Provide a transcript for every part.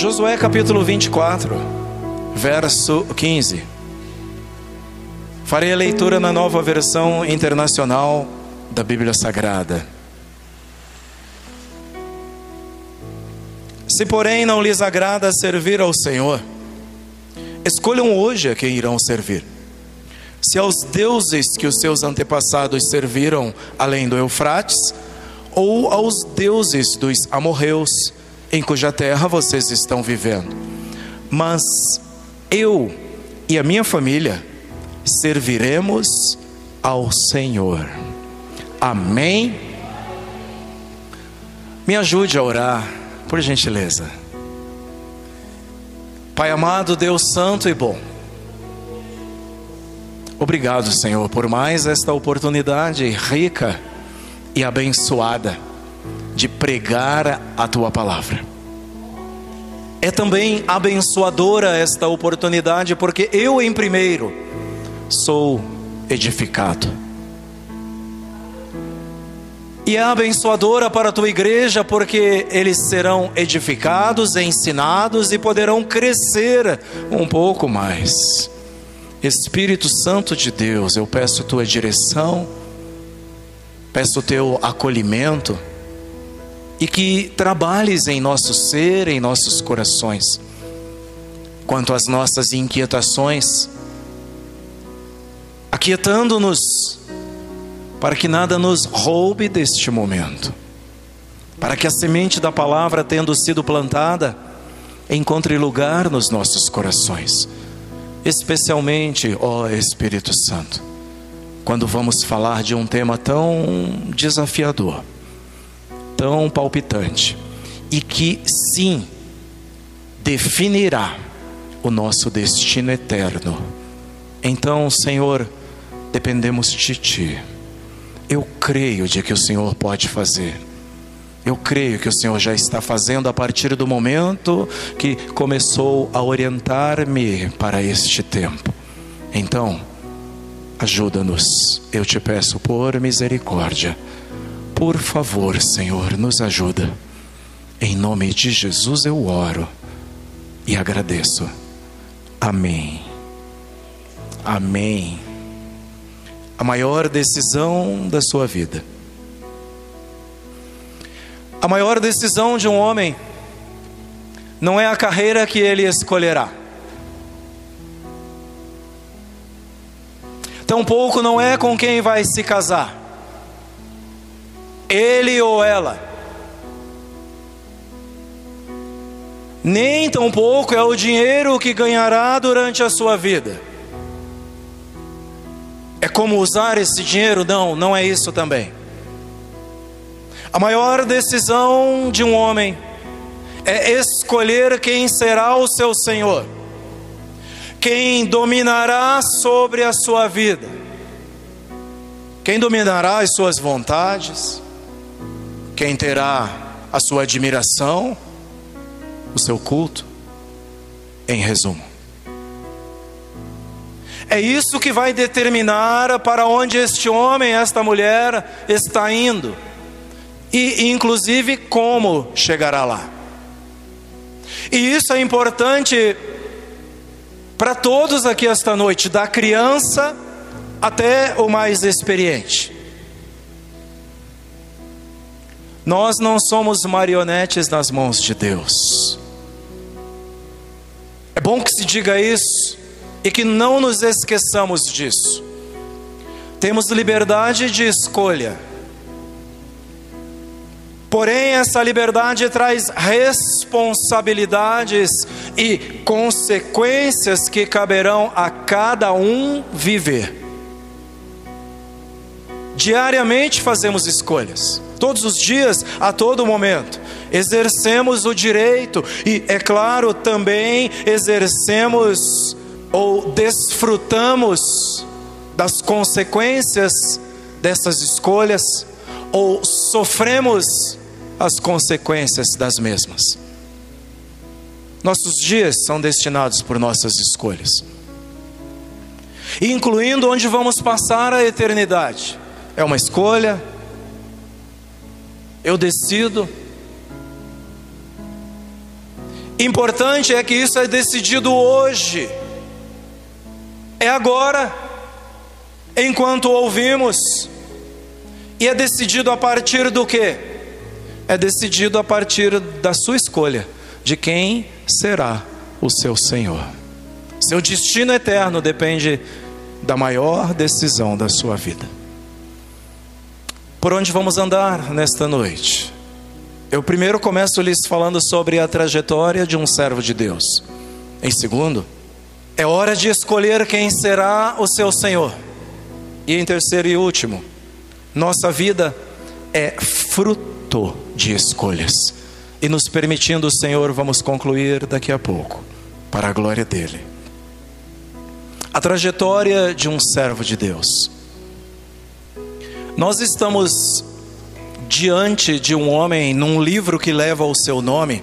Josué capítulo 24, verso 15. Farei a leitura na nova versão internacional da Bíblia Sagrada. Se, porém, não lhes agrada servir ao Senhor, escolham hoje a quem irão servir. Se aos deuses que os seus antepassados serviram além do Eufrates, ou aos deuses dos amorreus, em cuja terra vocês estão vivendo. Mas eu e a minha família serviremos ao Senhor. Amém? Me ajude a orar, por gentileza. Pai amado, Deus Santo e bom. Obrigado, Senhor, por mais esta oportunidade rica e abençoada de pregar a tua palavra. É também abençoadora esta oportunidade, porque eu, em primeiro, sou edificado. E é abençoadora para a tua igreja, porque eles serão edificados, ensinados e poderão crescer um pouco mais. Espírito Santo de Deus, eu peço tua direção, peço teu acolhimento e que trabalhes em nosso ser, em nossos corações, quanto às nossas inquietações, aquietando-nos para que nada nos roube deste momento, para que a semente da palavra, tendo sido plantada, encontre lugar nos nossos corações, especialmente, ó Espírito Santo, quando vamos falar de um tema tão desafiador tão palpitante e que sim definirá o nosso destino eterno. Então, Senhor, dependemos de Ti. Eu creio de que o Senhor pode fazer. Eu creio que o Senhor já está fazendo a partir do momento que começou a orientar-me para este tempo. Então, ajuda-nos, eu te peço por misericórdia por favor, Senhor, nos ajuda. Em nome de Jesus eu oro e agradeço. Amém. Amém. A maior decisão da sua vida. A maior decisão de um homem não é a carreira que ele escolherá. Tampouco não é com quem vai se casar ele ou ela. Nem tampouco é o dinheiro que ganhará durante a sua vida. É como usar esse dinheiro? Não, não é isso também. A maior decisão de um homem é escolher quem será o seu Senhor, quem dominará sobre a sua vida, quem dominará as suas vontades, quem terá a sua admiração, o seu culto, em resumo. É isso que vai determinar para onde este homem, esta mulher está indo, e inclusive como chegará lá. E isso é importante para todos aqui esta noite, da criança até o mais experiente. Nós não somos marionetes nas mãos de Deus. É bom que se diga isso e que não nos esqueçamos disso. Temos liberdade de escolha. Porém, essa liberdade traz responsabilidades e consequências que caberão a cada um viver. Diariamente fazemos escolhas todos os dias, a todo momento. Exercemos o direito e, é claro, também exercemos ou desfrutamos das consequências dessas escolhas ou sofremos as consequências das mesmas. Nossos dias são destinados por nossas escolhas, incluindo onde vamos passar a eternidade. É uma escolha, eu decido. Importante é que isso é decidido hoje, é agora, enquanto ouvimos, e é decidido a partir do que? É decidido a partir da sua escolha, de quem será o seu Senhor. Seu destino eterno depende da maior decisão da sua vida. Por onde vamos andar nesta noite? Eu primeiro começo lhes falando sobre a trajetória de um servo de Deus. Em segundo, é hora de escolher quem será o seu Senhor. E em terceiro e último, nossa vida é fruto de escolhas. E nos permitindo o Senhor, vamos concluir daqui a pouco, para a glória dele. A trajetória de um servo de Deus. Nós estamos diante de um homem num livro que leva o seu nome,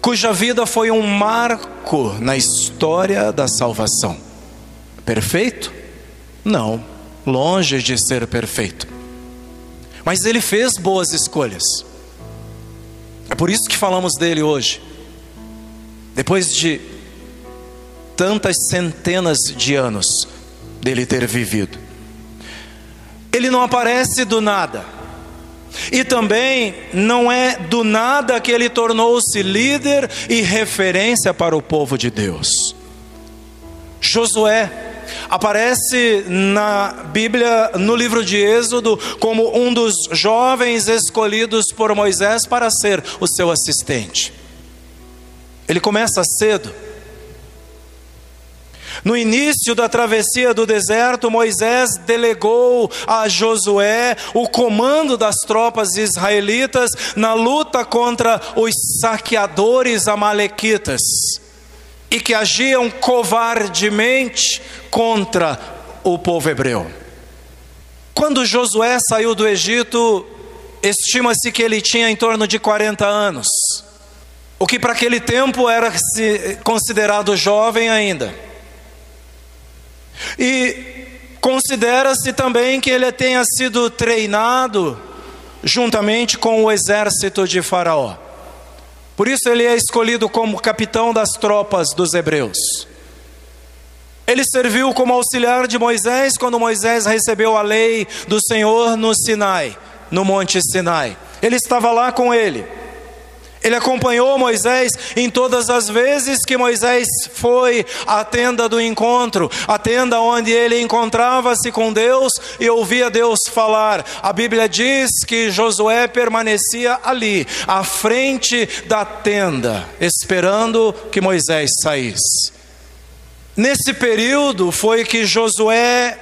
cuja vida foi um marco na história da salvação. Perfeito? Não, longe de ser perfeito. Mas ele fez boas escolhas. É por isso que falamos dele hoje. Depois de tantas centenas de anos dele ter vivido. Ele não aparece do nada. E também não é do nada que ele tornou-se líder e referência para o povo de Deus. Josué aparece na Bíblia, no livro de Êxodo, como um dos jovens escolhidos por Moisés para ser o seu assistente. Ele começa cedo no início da travessia do deserto, Moisés delegou a Josué o comando das tropas israelitas na luta contra os saqueadores amalequitas e que agiam covardemente contra o povo hebreu. Quando Josué saiu do Egito, estima-se que ele tinha em torno de 40 anos, o que para aquele tempo era considerado jovem ainda. E considera-se também que ele tenha sido treinado juntamente com o exército de Faraó. Por isso ele é escolhido como capitão das tropas dos hebreus. Ele serviu como auxiliar de Moisés quando Moisés recebeu a lei do Senhor no Sinai, no Monte Sinai. Ele estava lá com ele. Ele acompanhou Moisés em todas as vezes que Moisés foi à tenda do encontro, a tenda onde ele encontrava-se com Deus e ouvia Deus falar. A Bíblia diz que Josué permanecia ali, à frente da tenda, esperando que Moisés saísse. Nesse período foi que Josué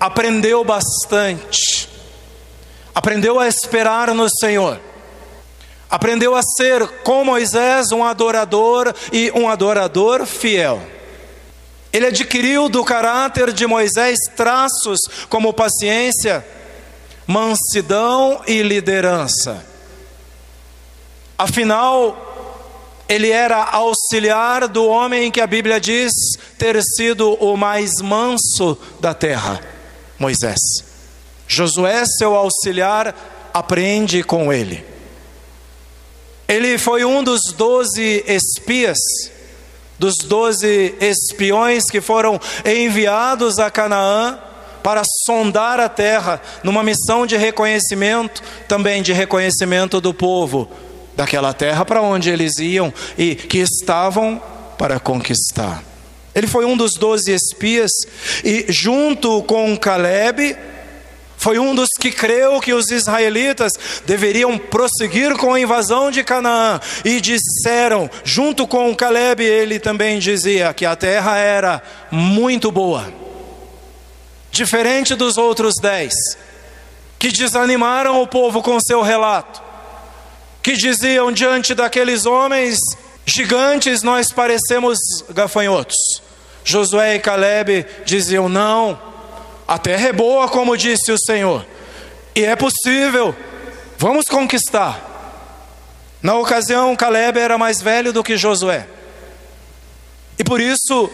aprendeu bastante, aprendeu a esperar no Senhor. Aprendeu a ser, com Moisés, um adorador e um adorador fiel. Ele adquiriu do caráter de Moisés traços como paciência, mansidão e liderança. Afinal, ele era auxiliar do homem que a Bíblia diz ter sido o mais manso da terra, Moisés. Josué, seu auxiliar, aprende com ele. Ele foi um dos doze espias, dos doze espiões que foram enviados a Canaã para sondar a terra, numa missão de reconhecimento, também de reconhecimento do povo daquela terra para onde eles iam e que estavam para conquistar. Ele foi um dos doze espias e, junto com Caleb, foi um dos que creu que os israelitas deveriam prosseguir com a invasão de Canaã e disseram, junto com Caleb, ele também dizia que a terra era muito boa, diferente dos outros dez, que desanimaram o povo com seu relato, que diziam diante daqueles homens gigantes, nós parecemos gafanhotos. Josué e Caleb diziam: não a terra é boa, como disse o Senhor, e é possível, vamos conquistar. Na ocasião, Caleb era mais velho do que Josué, e por isso,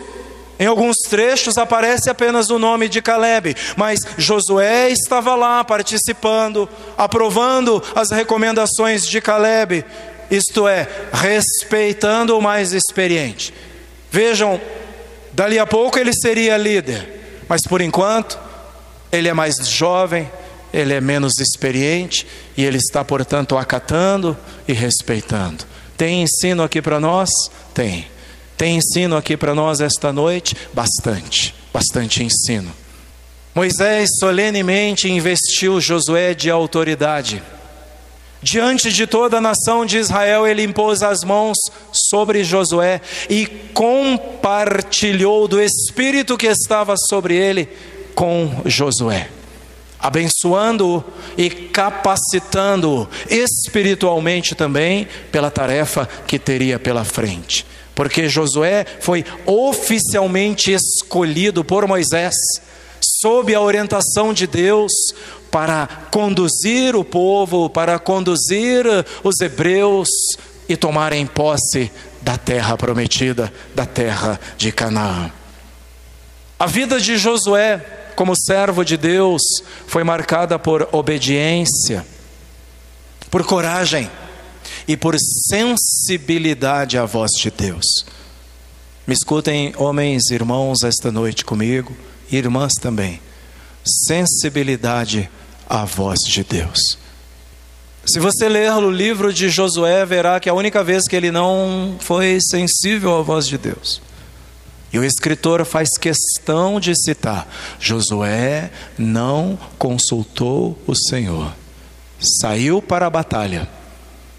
em alguns trechos aparece apenas o nome de Caleb, mas Josué estava lá participando, aprovando as recomendações de Caleb, isto é, respeitando o mais experiente. Vejam, dali a pouco ele seria líder, mas por enquanto ele é mais jovem, ele é menos experiente e ele está, portanto, acatando e respeitando. Tem ensino aqui para nós? Tem. Tem ensino aqui para nós esta noite? Bastante, bastante ensino. Moisés solenemente investiu Josué de autoridade. Diante de toda a nação de Israel, ele impôs as mãos sobre Josué e compartilhou do espírito que estava sobre ele com Josué, abençoando-o e capacitando-o espiritualmente também pela tarefa que teria pela frente. Porque Josué foi oficialmente escolhido por Moisés sob a orientação de Deus, para conduzir o povo, para conduzir os hebreus e tomarem posse da terra prometida, da terra de Canaã. A vida de Josué, como servo de Deus, foi marcada por obediência, por coragem e por sensibilidade à voz de Deus. Me escutem, homens, irmãos, esta noite comigo irmãs também, sensibilidade à voz de Deus. Se você ler o livro de Josué, verá que a única vez que ele não foi sensível à voz de Deus. E o escritor faz questão de citar: Josué não consultou o Senhor, saiu para a batalha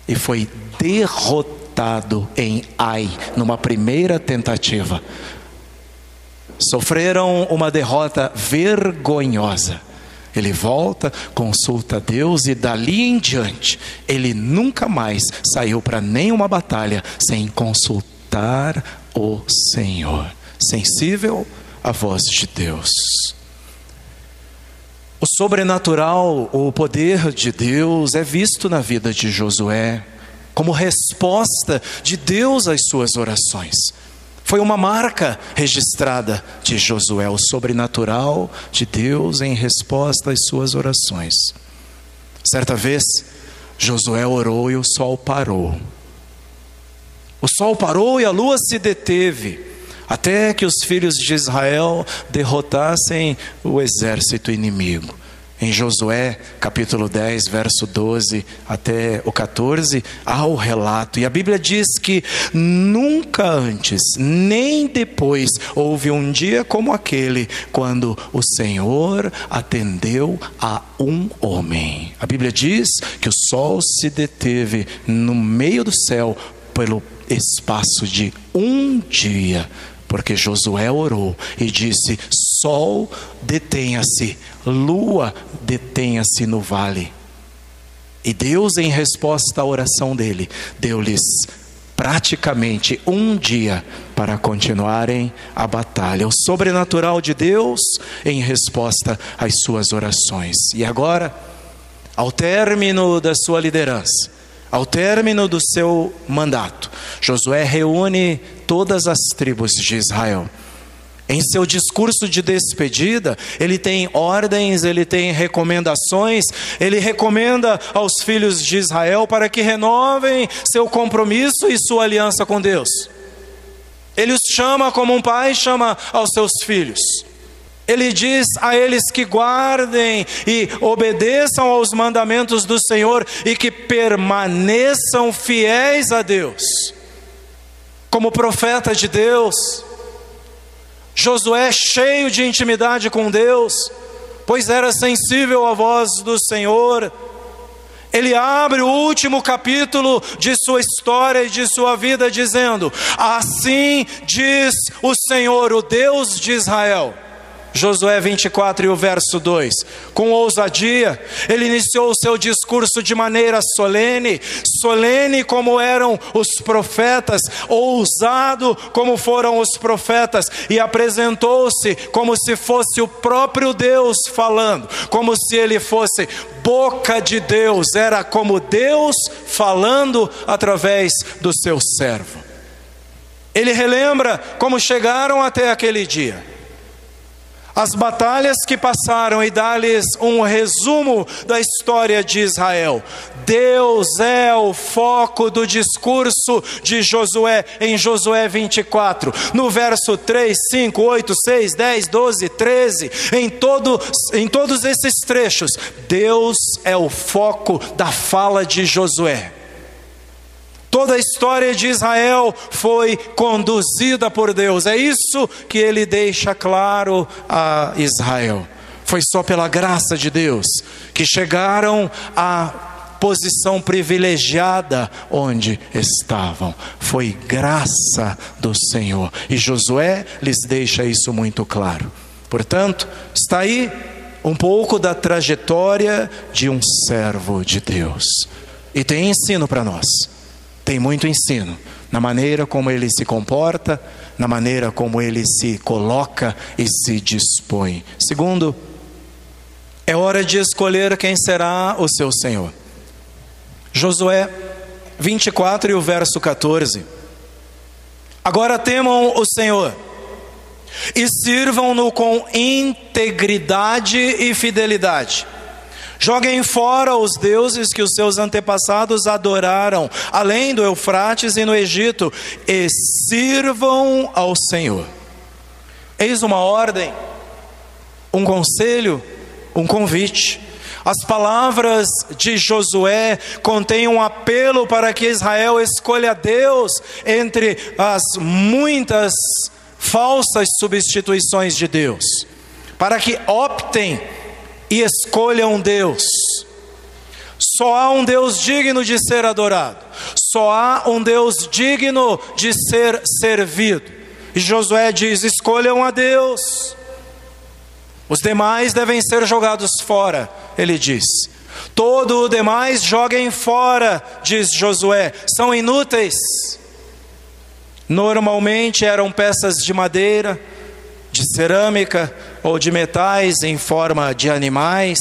e foi derrotado em Ai, numa primeira tentativa sofreram uma derrota vergonhosa. Ele volta, consulta Deus e dali em diante, ele nunca mais saiu para nenhuma batalha sem consultar o Senhor. Sensível à voz de Deus. O sobrenatural, o poder de Deus é visto na vida de Josué como resposta de Deus às suas orações. Foi uma marca registrada de Josué, o sobrenatural de Deus em resposta às suas orações. Certa vez, Josué orou e o sol parou. O sol parou e a lua se deteve, até que os filhos de Israel derrotassem o exército inimigo. Em Josué, capítulo 10, verso 12 até o 14, há o relato. E a Bíblia diz que nunca antes, nem depois, houve um dia como aquele, quando o Senhor atendeu a um homem. A Bíblia diz que o sol se deteve no meio do céu pelo espaço de um dia porque Josué orou e disse: Sol, detenha-se, lua, detenha-se no vale. E Deus, em resposta à oração dele, deu-lhes praticamente um dia para continuarem a batalha. O sobrenatural de Deus em resposta às suas orações. E agora, ao término da sua liderança, ao término do seu mandato, Josué reúne todas as tribos de Israel. Em seu discurso de despedida, ele tem ordens, ele tem recomendações, ele recomenda aos filhos de Israel para que renovem seu compromisso e sua aliança com Deus. Ele os chama como um pai chama aos seus filhos. Ele diz a eles que guardem e obedeçam aos mandamentos do Senhor e que permaneçam fiéis a Deus. Como profeta de Deus, Josué, cheio de intimidade com Deus, pois era sensível à voz do Senhor, ele abre o último capítulo de sua história e de sua vida, dizendo: Assim diz o Senhor, o Deus de Israel Josué 24 e o verso 2. Com ousadia, ele iniciou o seu discurso de maneira solene, solene como eram os profetas, ousado como foram os profetas, e apresentou-se como se fosse o próprio Deus falando, como se ele fosse boca de Deus, era como Deus falando através do seu servo. Ele relembra como chegaram até aquele dia as batalhas que passaram e dar-lhes um resumo da história de Israel. Deus é o foco do discurso de Josué em Josué 24, no verso 3, 5, 8, 6, 10, 12, 13, em, todo, em todos esses trechos, Deus é o foco da fala de Josué. Toda a história de Israel foi conduzida por Deus. É isso que ele deixa claro a Israel. Foi só pela graça de Deus que chegaram à posição privilegiada onde estavam. Foi graça do Senhor. E Josué lhes deixa isso muito claro. Portanto, está aí um pouco da trajetória de um servo de Deus. E tem ensino para nós tem muito ensino na maneira como ele se comporta, na maneira como ele se coloca e se dispõe. Segundo, é hora de escolher quem será o seu Senhor. Josué 24 e o verso 14. Agora temam o Senhor e sirvam-no com integridade e fidelidade Joguem fora os deuses que os seus antepassados adoraram, além do Eufrates e no Egito, e sirvam ao Senhor. Eis uma ordem, um conselho, um convite. As palavras de Josué contêm um apelo para que Israel escolha Deus entre as muitas falsas substituições de Deus, para que optem e escolham Deus. Só há um Deus digno de ser adorado, só há um Deus digno de ser servido. E Josué diz: escolham a Deus. Os demais devem ser jogados fora, ele diz. Todo o demais joguem fora, diz Josué, são inúteis. Normalmente eram peças de madeira, de cerâmica ou de metais em forma de animais,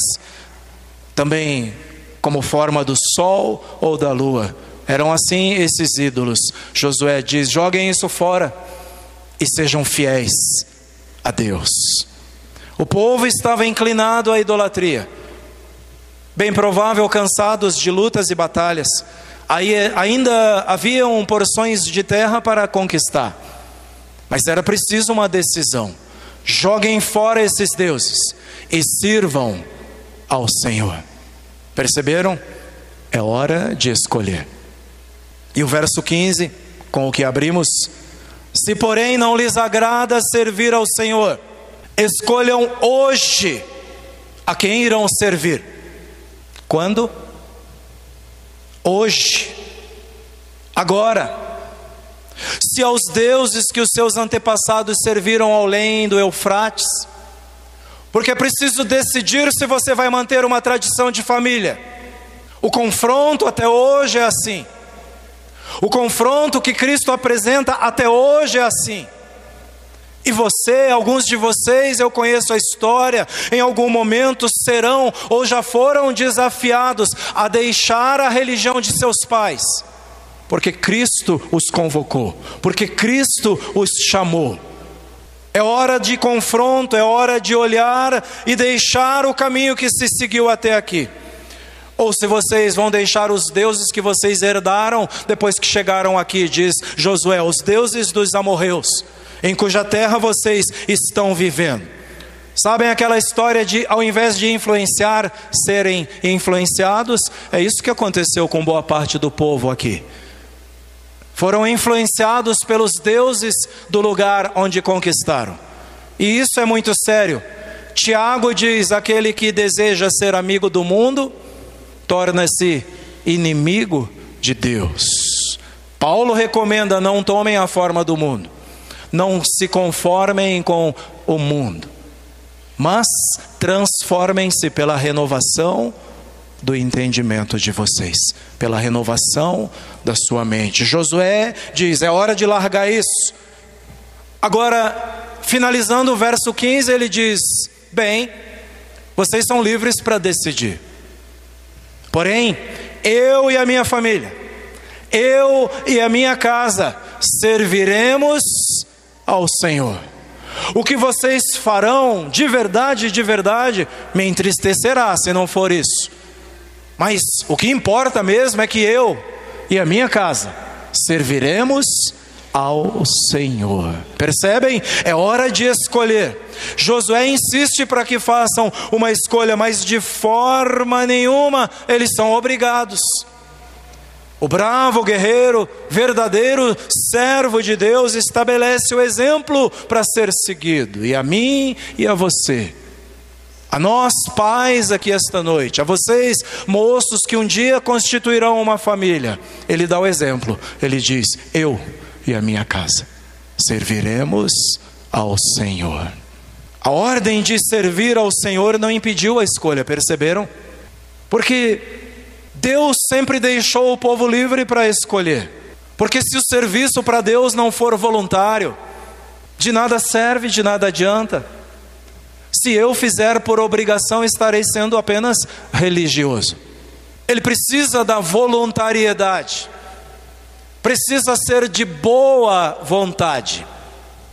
também como forma do sol ou da lua. Eram assim esses ídolos. Josué diz: joguem isso fora e sejam fiéis a Deus. O povo estava inclinado à idolatria, bem provável cansados de lutas e batalhas. Aí ainda haviam porções de terra para conquistar, mas era preciso uma decisão. Joguem fora esses deuses e sirvam ao Senhor. Perceberam? É hora de escolher. E o verso 15, com o que abrimos: Se porém não lhes agrada servir ao Senhor, escolham hoje a quem irão servir. Quando? Hoje. Agora se aos deuses que os seus antepassados serviram além do Eufrates, porque é preciso decidir se você vai manter uma tradição de família. O confronto até hoje é assim. O confronto que Cristo apresenta até hoje é assim. E você, alguns de vocês, eu conheço a história, em algum momento serão ou já foram desafiados a deixar a religião de seus pais porque Cristo os convocou, porque Cristo os chamou. É hora de confronto, é hora de olhar e deixar o caminho que se seguiu até aqui. Ou se vocês vão deixar os deuses que vocês herdaram depois que chegaram aqui, diz Josué, os deuses dos amorreus, em cuja terra vocês estão vivendo. Sabem aquela história de, ao invés de influenciar, serem influenciados? É isso que aconteceu com boa parte do povo aqui foram influenciados pelos deuses do lugar onde conquistaram. E isso é muito sério. Tiago diz: aquele que deseja ser amigo do mundo, torna-se inimigo de Deus. Paulo recomenda: não tomem a forma do mundo, não se conformem com o mundo, mas transformem-se pela renovação do entendimento de vocês, pela renovação da sua mente. Josué diz: é hora de largar isso. Agora, finalizando o verso 15, ele diz: bem, vocês são livres para decidir. Porém, eu e a minha família, eu e a minha casa serviremos ao Senhor. O que vocês farão de verdade, de verdade, me entristecerá se não for isso. Mas o que importa mesmo é que eu e a minha casa serviremos ao Senhor. Percebem? É hora de escolher. Josué insiste para que façam uma escolha, mas de forma nenhuma eles são obrigados. O bravo guerreiro, verdadeiro servo de Deus, estabelece o exemplo para ser seguido, e a mim e a você. A nós, pais, aqui esta noite, a vocês, moços que um dia constituirão uma família, ele dá o exemplo, ele diz: Eu e a minha casa serviremos ao Senhor. A ordem de servir ao Senhor não impediu a escolha, perceberam? Porque Deus sempre deixou o povo livre para escolher. Porque se o serviço para Deus não for voluntário, de nada serve, de nada adianta. Se eu fizer por obrigação, estarei sendo apenas religioso. Ele precisa da voluntariedade precisa ser de boa vontade.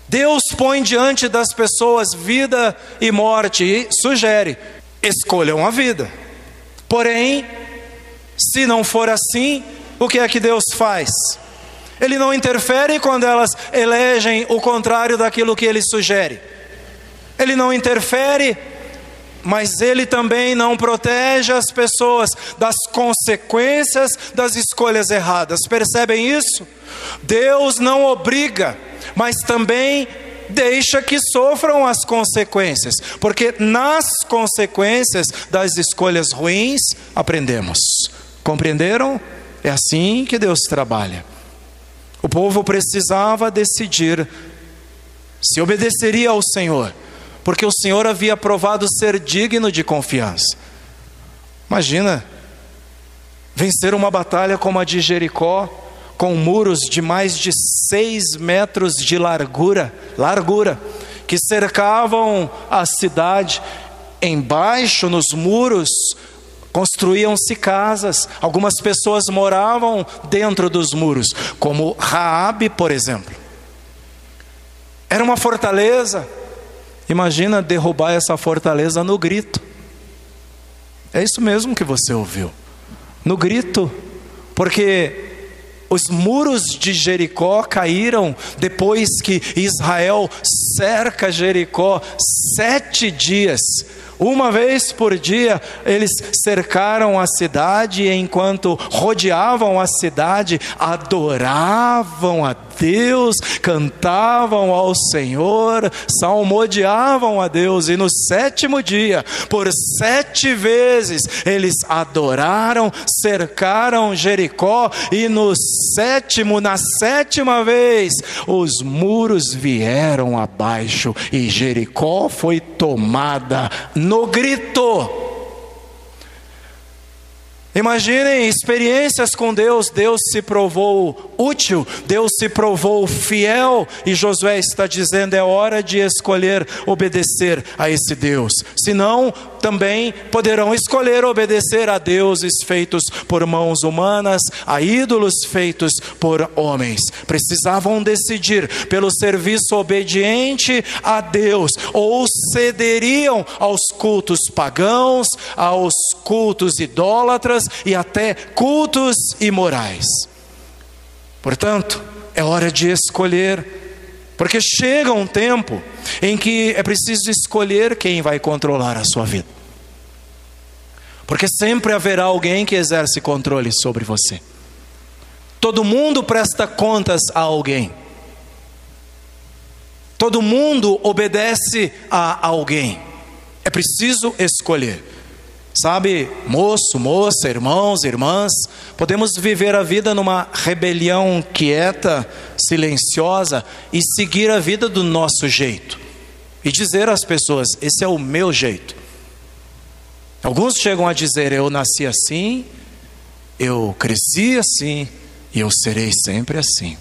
Deus põe diante das pessoas vida e morte e sugere: escolham a vida. Porém, se não for assim, o que é que Deus faz? Ele não interfere quando elas elegem o contrário daquilo que ele sugere. Ele não interfere mas ele também não protege as pessoas das consequências das escolhas erradas. Percebem isso? Deus não obriga, mas também deixa que sofram as consequências, porque nas consequências das escolhas ruins aprendemos. Compreenderam? É assim que Deus trabalha. O povo precisava decidir se obedeceria ao Senhor porque o Senhor havia provado ser digno de confiança. Imagina, vencer uma batalha como a de Jericó, com muros de mais de seis metros de largura, largura, que cercavam a cidade. Embaixo, nos muros, construíam-se casas. Algumas pessoas moravam dentro dos muros, como Raabe, por exemplo. Era uma fortaleza Imagina derrubar essa fortaleza no grito. É isso mesmo que você ouviu. No grito, porque os muros de Jericó caíram depois que Israel cerca Jericó sete dias. Uma vez por dia eles cercaram a cidade e enquanto rodeavam a cidade, adoravam a Deus, cantavam ao Senhor, salmodiavam a Deus, e no sétimo dia, por sete vezes, eles adoraram, cercaram Jericó, e no sétimo, na sétima vez, os muros vieram abaixo e Jericó foi tomada no grito. Imaginem experiências com Deus, Deus se provou útil, Deus se provou fiel, e Josué está dizendo: é hora de escolher obedecer a esse Deus, senão também poderão escolher obedecer a deuses feitos por mãos humanas, a ídolos feitos por homens. Precisavam decidir pelo serviço obediente a Deus, ou cederiam aos cultos pagãos, aos cultos idólatras e até cultos imorais. Portanto, é hora de escolher porque chega um tempo em que é preciso escolher quem vai controlar a sua vida. Porque sempre haverá alguém que exerce controle sobre você. Todo mundo presta contas a alguém. Todo mundo obedece a alguém. É preciso escolher. Sabe, moço, moça, irmãos, irmãs, podemos viver a vida numa rebelião quieta, silenciosa e seguir a vida do nosso jeito. E dizer às pessoas: esse é o meu jeito. Alguns chegam a dizer: eu nasci assim, eu cresci assim e eu serei sempre assim.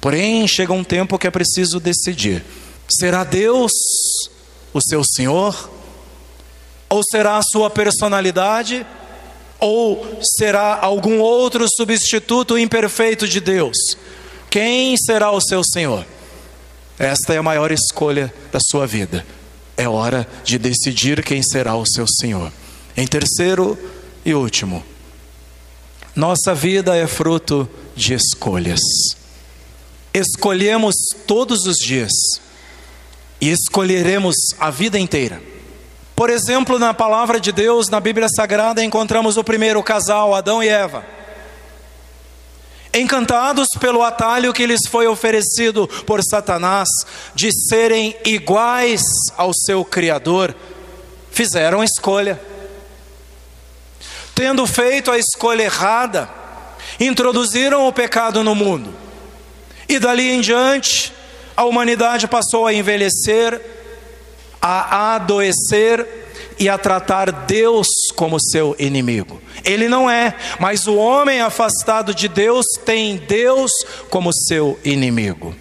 Porém, chega um tempo que é preciso decidir: será Deus o seu Senhor? Ou será a sua personalidade? Ou será algum outro substituto imperfeito de Deus? Quem será o seu Senhor? esta é a maior escolha da sua vida. É hora de decidir quem será o seu Senhor. Em terceiro e último, nossa vida é fruto de escolhas. Escolhemos todos os dias e escolheremos a vida inteira. Por exemplo, na palavra de Deus, na Bíblia Sagrada, encontramos o primeiro casal, Adão e Eva. Encantados pelo atalho que lhes foi oferecido por Satanás de serem iguais ao seu Criador, fizeram escolha. Tendo feito a escolha errada, introduziram o pecado no mundo. E dali em diante, a humanidade passou a envelhecer, a adoecer e a tratar Deus como seu inimigo. Ele não é, mas o homem afastado de Deus tem Deus como seu inimigo.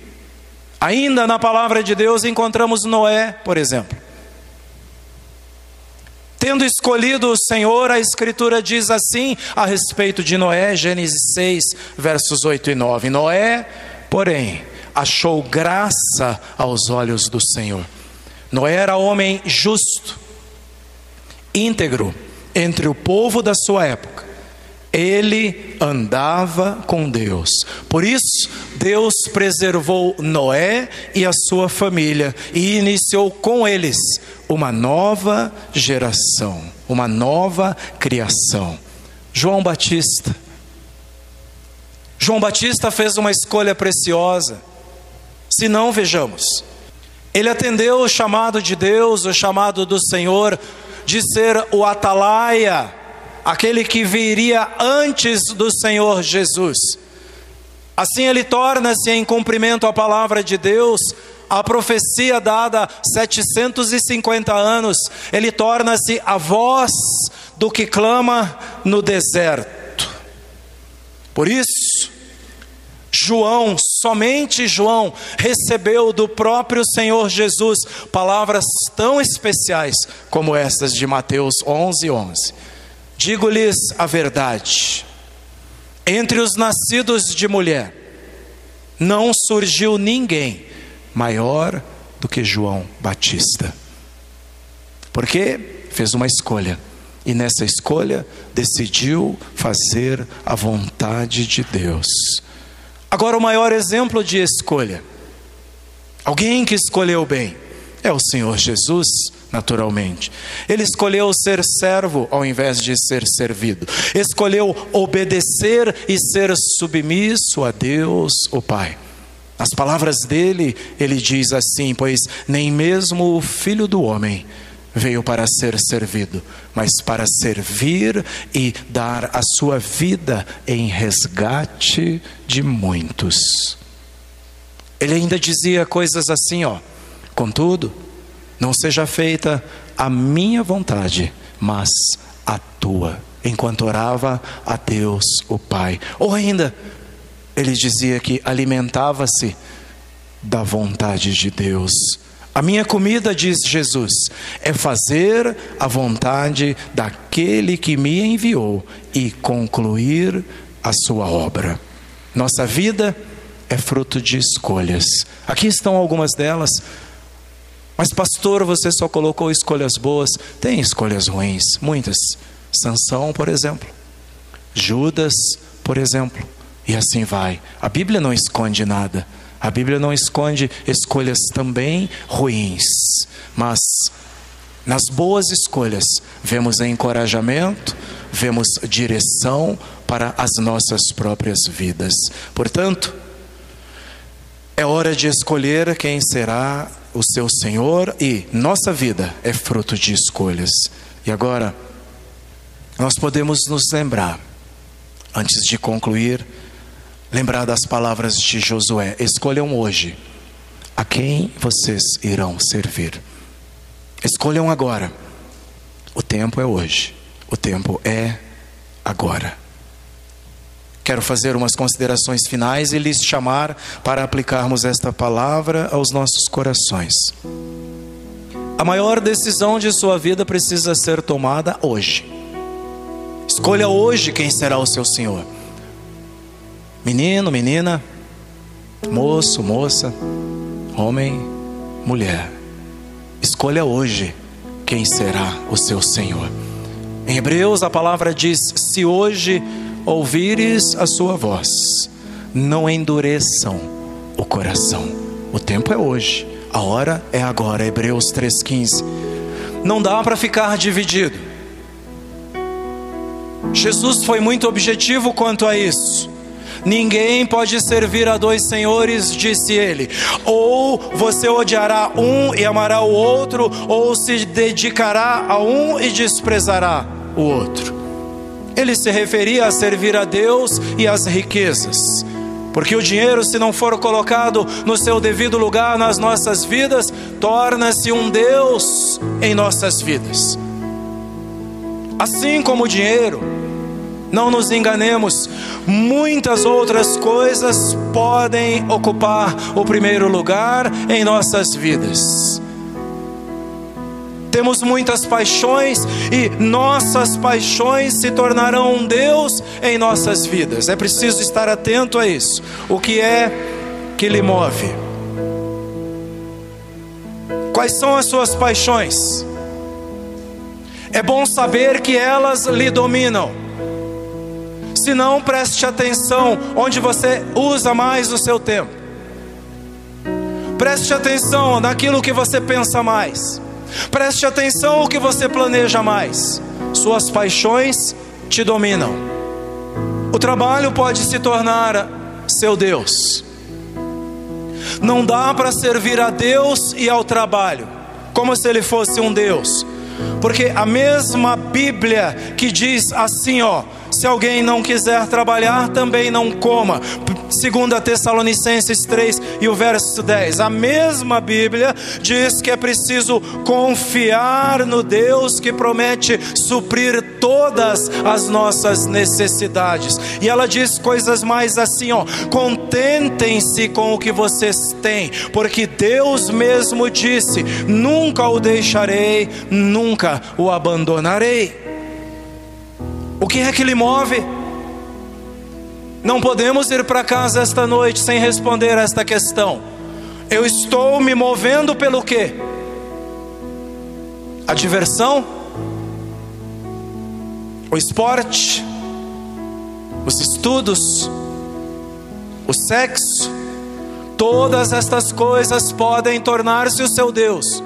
Ainda na palavra de Deus encontramos Noé, por exemplo. Tendo escolhido o Senhor, a Escritura diz assim a respeito de Noé, Gênesis 6, versos 8 e 9: Noé, porém, achou graça aos olhos do Senhor. Noé era homem justo, íntegro entre o povo da sua época. Ele andava com Deus. Por isso, Deus preservou Noé e a sua família e iniciou com eles uma nova geração, uma nova criação. João Batista. João Batista fez uma escolha preciosa. Se não, vejamos. Ele atendeu o chamado de Deus, o chamado do Senhor, de ser o atalaia, aquele que viria antes do Senhor Jesus. Assim ele torna-se em cumprimento à palavra de Deus a profecia dada 750 anos, ele torna-se a voz do que clama no deserto. Por isso, João, somente João, recebeu do próprio Senhor Jesus palavras tão especiais como estas de Mateus 11, 11. Digo-lhes a verdade: entre os nascidos de mulher, não surgiu ninguém maior do que João Batista. Porque fez uma escolha e nessa escolha decidiu fazer a vontade de Deus. Agora, o maior exemplo de escolha, alguém que escolheu bem, é o Senhor Jesus, naturalmente. Ele escolheu ser servo ao invés de ser servido, escolheu obedecer e ser submisso a Deus, o Pai. Nas palavras dele, ele diz assim: Pois nem mesmo o filho do homem veio para ser servido, mas para servir e dar a sua vida em resgate de muitos. Ele ainda dizia coisas assim, ó: Contudo, não seja feita a minha vontade, mas a tua. Enquanto orava a Deus, o Pai. Ou ainda, ele dizia que alimentava-se da vontade de Deus. A minha comida, diz Jesus, é fazer a vontade daquele que me enviou e concluir a sua obra. Nossa vida é fruto de escolhas. Aqui estão algumas delas. Mas, pastor, você só colocou escolhas boas. Tem escolhas ruins, muitas. Sansão, por exemplo. Judas, por exemplo. E assim vai. A Bíblia não esconde nada. A Bíblia não esconde escolhas também ruins. Mas nas boas escolhas vemos encorajamento, vemos direção para as nossas próprias vidas. Portanto, é hora de escolher quem será o seu Senhor e nossa vida é fruto de escolhas. E agora, nós podemos nos lembrar, antes de concluir, lembrar das palavras de Josué: escolham hoje a quem vocês irão servir. Escolham agora. O tempo é hoje. O tempo é agora. Quero fazer umas considerações finais e lhes chamar para aplicarmos esta palavra aos nossos corações. A maior decisão de sua vida precisa ser tomada hoje. Escolha hoje quem será o seu Senhor. Menino, menina, moço, moça, homem, mulher, escolha hoje quem será o seu Senhor. Em Hebreus a palavra diz: Se hoje ouvires a sua voz, não endureçam o coração. O tempo é hoje, a hora é agora. Hebreus 3,15. Não dá para ficar dividido. Jesus foi muito objetivo quanto a isso. Ninguém pode servir a dois senhores, disse ele. Ou você odiará um e amará o outro, ou se dedicará a um e desprezará o outro. Ele se referia a servir a Deus e às riquezas. Porque o dinheiro, se não for colocado no seu devido lugar nas nossas vidas, torna-se um Deus em nossas vidas. Assim como o dinheiro, não nos enganemos, muitas outras coisas podem ocupar o primeiro lugar em nossas vidas. Temos muitas paixões e nossas paixões se tornarão um Deus em nossas vidas. É preciso estar atento a isso. O que é que lhe move? Quais são as suas paixões? É bom saber que elas lhe dominam. Se não, preste atenção onde você usa mais o seu tempo. Preste atenção naquilo que você pensa mais. Preste atenção o que você planeja mais. Suas paixões te dominam. O trabalho pode se tornar seu Deus. Não dá para servir a Deus e ao trabalho, como se ele fosse um Deus. Porque a mesma Bíblia que diz assim, ó, se alguém não quiser trabalhar, também não coma. Segunda Tessalonicenses 3 e o verso 10. A mesma Bíblia diz que é preciso confiar no Deus que promete suprir todas as nossas necessidades. E ela diz coisas mais assim, ó: contentem-se com o que vocês têm, porque Deus mesmo disse: nunca o deixarei, nunca o abandonarei. Que é que lhe move? Não podemos ir para casa esta noite sem responder a esta questão. Eu estou me movendo pelo quê? A diversão? O esporte? Os estudos? O sexo? Todas estas coisas podem tornar-se o seu Deus.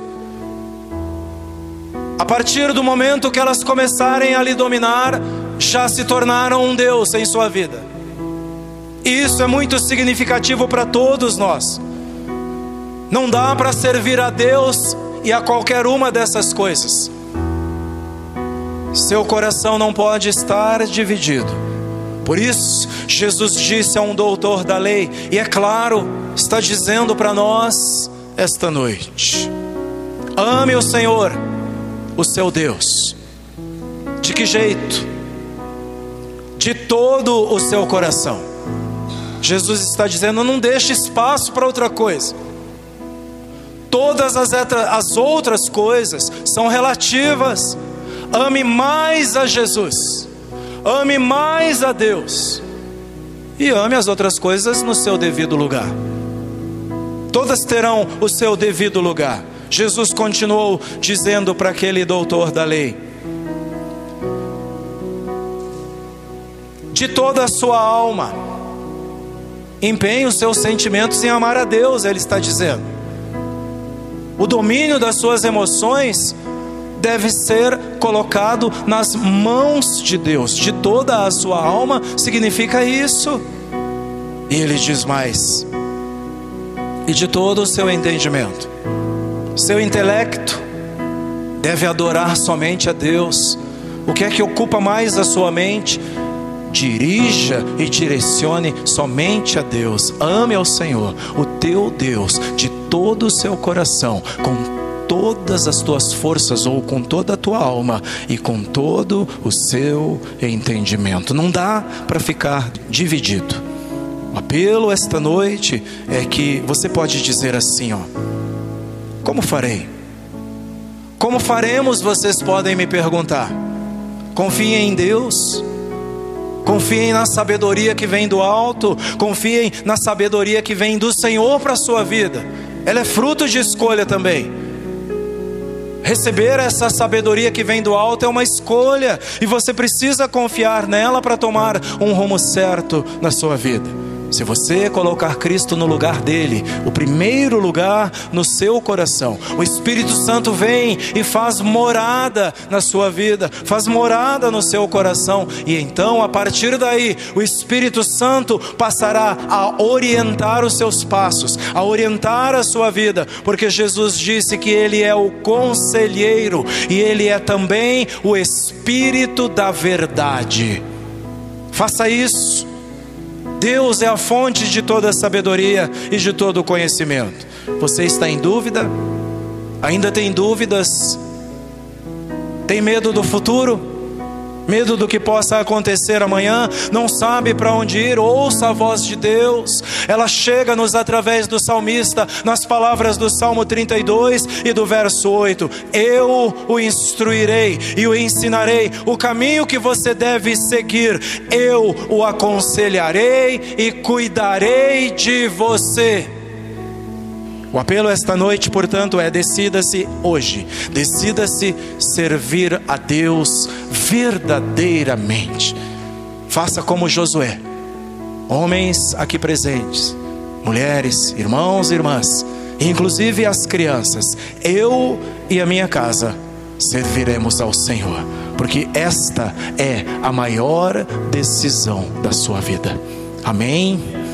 A partir do momento que elas começarem a lhe dominar, já se tornaram um Deus em sua vida. E isso é muito significativo para todos nós. Não dá para servir a Deus e a qualquer uma dessas coisas. Seu coração não pode estar dividido. Por isso, Jesus disse a um doutor da lei, e é claro, está dizendo para nós esta noite: ame o Senhor, o seu Deus. De que jeito? De todo o seu coração. Jesus está dizendo: não deixe espaço para outra coisa. Todas as, as outras coisas são relativas. Ame mais a Jesus, ame mais a Deus, e ame as outras coisas no seu devido lugar. Todas terão o seu devido lugar. Jesus continuou dizendo para aquele doutor da lei: de toda a sua alma. Empenhe os seus sentimentos em amar a Deus, ele está dizendo. O domínio das suas emoções deve ser colocado nas mãos de Deus, de toda a sua alma, significa isso. E ele diz mais: e de todo o seu entendimento, seu intelecto deve adorar somente a Deus. O que é que ocupa mais a sua mente? Dirija e direcione somente a Deus. Ame ao Senhor, o teu Deus, de todo o seu coração, com todas as tuas forças ou com toda a tua alma e com todo o seu entendimento. Não dá para ficar dividido. O apelo esta noite é que você pode dizer assim, ó: Como farei? Como faremos? Vocês podem me perguntar. Confiem em Deus Confiem na sabedoria que vem do alto, confiem na sabedoria que vem do Senhor para a sua vida. ela é fruto de escolha também. Receber essa sabedoria que vem do alto é uma escolha, e você precisa confiar nela para tomar um rumo certo na sua vida. Se você colocar Cristo no lugar dele, o primeiro lugar no seu coração, o Espírito Santo vem e faz morada na sua vida, faz morada no seu coração, e então a partir daí, o Espírito Santo passará a orientar os seus passos, a orientar a sua vida, porque Jesus disse que ele é o conselheiro e ele é também o Espírito da verdade. Faça isso Deus é a fonte de toda sabedoria e de todo conhecimento. Você está em dúvida? Ainda tem dúvidas? Tem medo do futuro? Medo do que possa acontecer amanhã, não sabe para onde ir, ouça a voz de Deus, ela chega-nos através do salmista, nas palavras do Salmo 32 e do verso 8: Eu o instruirei e o ensinarei o caminho que você deve seguir, eu o aconselharei e cuidarei de você. O apelo esta noite, portanto, é: decida-se hoje, decida-se servir a Deus verdadeiramente. Faça como Josué, homens aqui presentes, mulheres, irmãos e irmãs, inclusive as crianças, eu e a minha casa serviremos ao Senhor, porque esta é a maior decisão da sua vida. Amém.